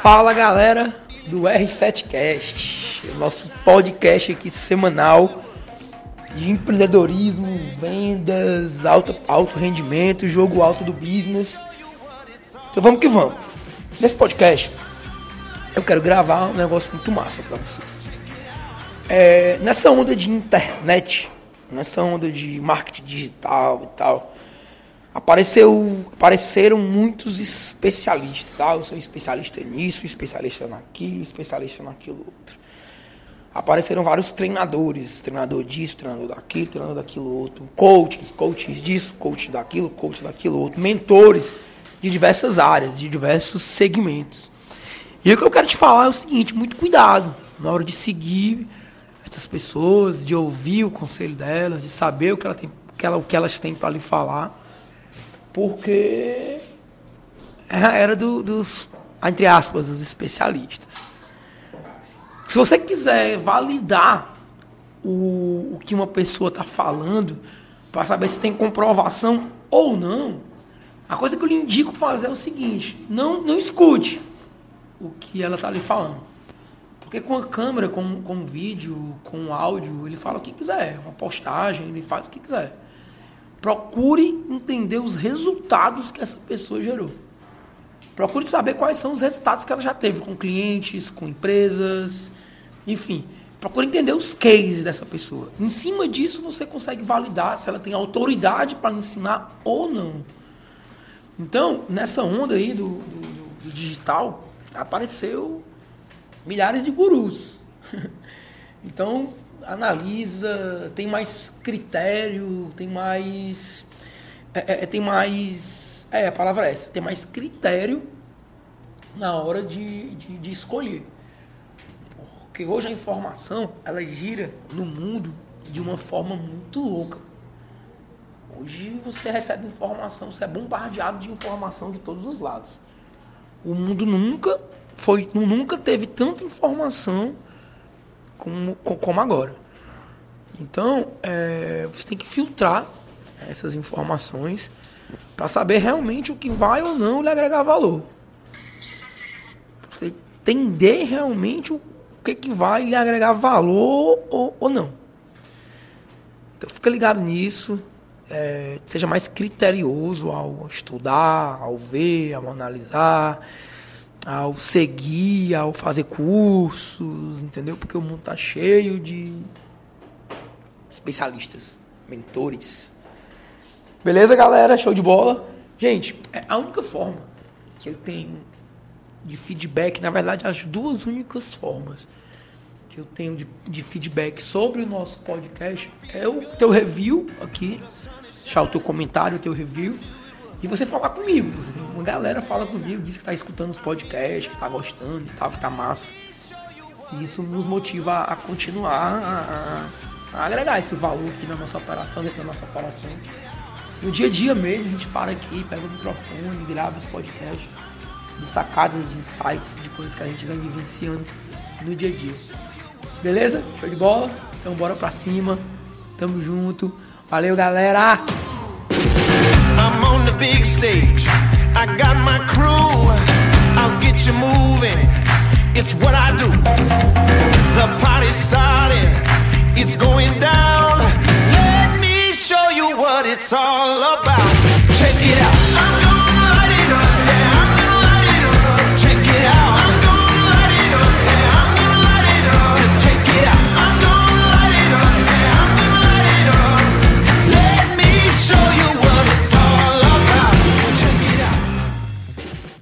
Fala galera do R7Cast, nosso podcast aqui semanal de empreendedorismo, vendas, alto, alto rendimento, jogo alto do business. Então vamos que vamos. Nesse podcast eu quero gravar um negócio muito massa para vocês. É, nessa onda de internet, nessa onda de marketing digital e tal, apareceu, apareceram muitos especialistas, tá? Eu sou especialista nisso, especialista naquilo, especialista naquilo outro. Apareceram vários treinadores, treinador disso, treinador daquilo, treinador daquilo outro, coaches, coaches disso, coach daquilo, coach daquilo outro, mentores de diversas áreas, de diversos segmentos. E o que eu quero te falar é o seguinte, muito cuidado na hora de seguir essas pessoas, de ouvir o conselho delas, de saber o que, ela tem, o que, elas têm para lhe falar porque era do, dos, entre aspas, dos especialistas. Se você quiser validar o, o que uma pessoa está falando, para saber se tem comprovação ou não, a coisa que eu lhe indico fazer é o seguinte: não, não escute o que ela está lhe falando. Porque com a câmera, com, com vídeo, com áudio, ele fala o que quiser. Uma postagem, ele faz o que quiser. Procure entender os resultados que essa pessoa gerou. Procure saber quais são os resultados que ela já teve com clientes, com empresas, enfim. Procure entender os cases dessa pessoa. Em cima disso, você consegue validar se ela tem autoridade para ensinar ou não. Então, nessa onda aí do, do, do digital, apareceu milhares de gurus. então, analisa, tem mais critério, tem mais. É, é, é, tem mais. É, a palavra é essa, tem mais critério na hora de, de, de escolher. Porque hoje a informação, ela gira no mundo de uma forma muito louca. Hoje você recebe informação, você é bombardeado de informação de todos os lados. O mundo nunca foi, nunca teve tanta informação como, como agora. Então, é, você tem que filtrar essas informações para saber realmente o que vai ou não lhe agregar valor. Você entender realmente o que, que vai lhe agregar valor ou, ou não. Então, fica ligado nisso. É, seja mais criterioso ao estudar, ao ver, ao analisar ao seguir, ao fazer cursos, entendeu? Porque o mundo tá cheio de especialistas, mentores. Beleza, galera? Show de bola. Gente, é a única forma que eu tenho de feedback, na verdade, as duas únicas formas que eu tenho de, de feedback sobre o nosso podcast é o teu review aqui, deixar o teu comentário, o teu review e você falar comigo. Uma galera fala comigo, diz que está escutando os podcasts, que está gostando e tal, que tá massa. E isso nos motiva a continuar a, a, a, agregar esse valor aqui na nossa operação, dentro da nossa operação. No dia a dia mesmo, a gente para aqui, pega o microfone, grava os podcasts de sacadas, de insights, de coisas que a gente vem vivenciando no dia a dia. Beleza? Show de bola? Então bora pra cima. Tamo junto. Valeu, galera! Big stage. I got my crew, I'll get you moving. It's what I do. The party's starting,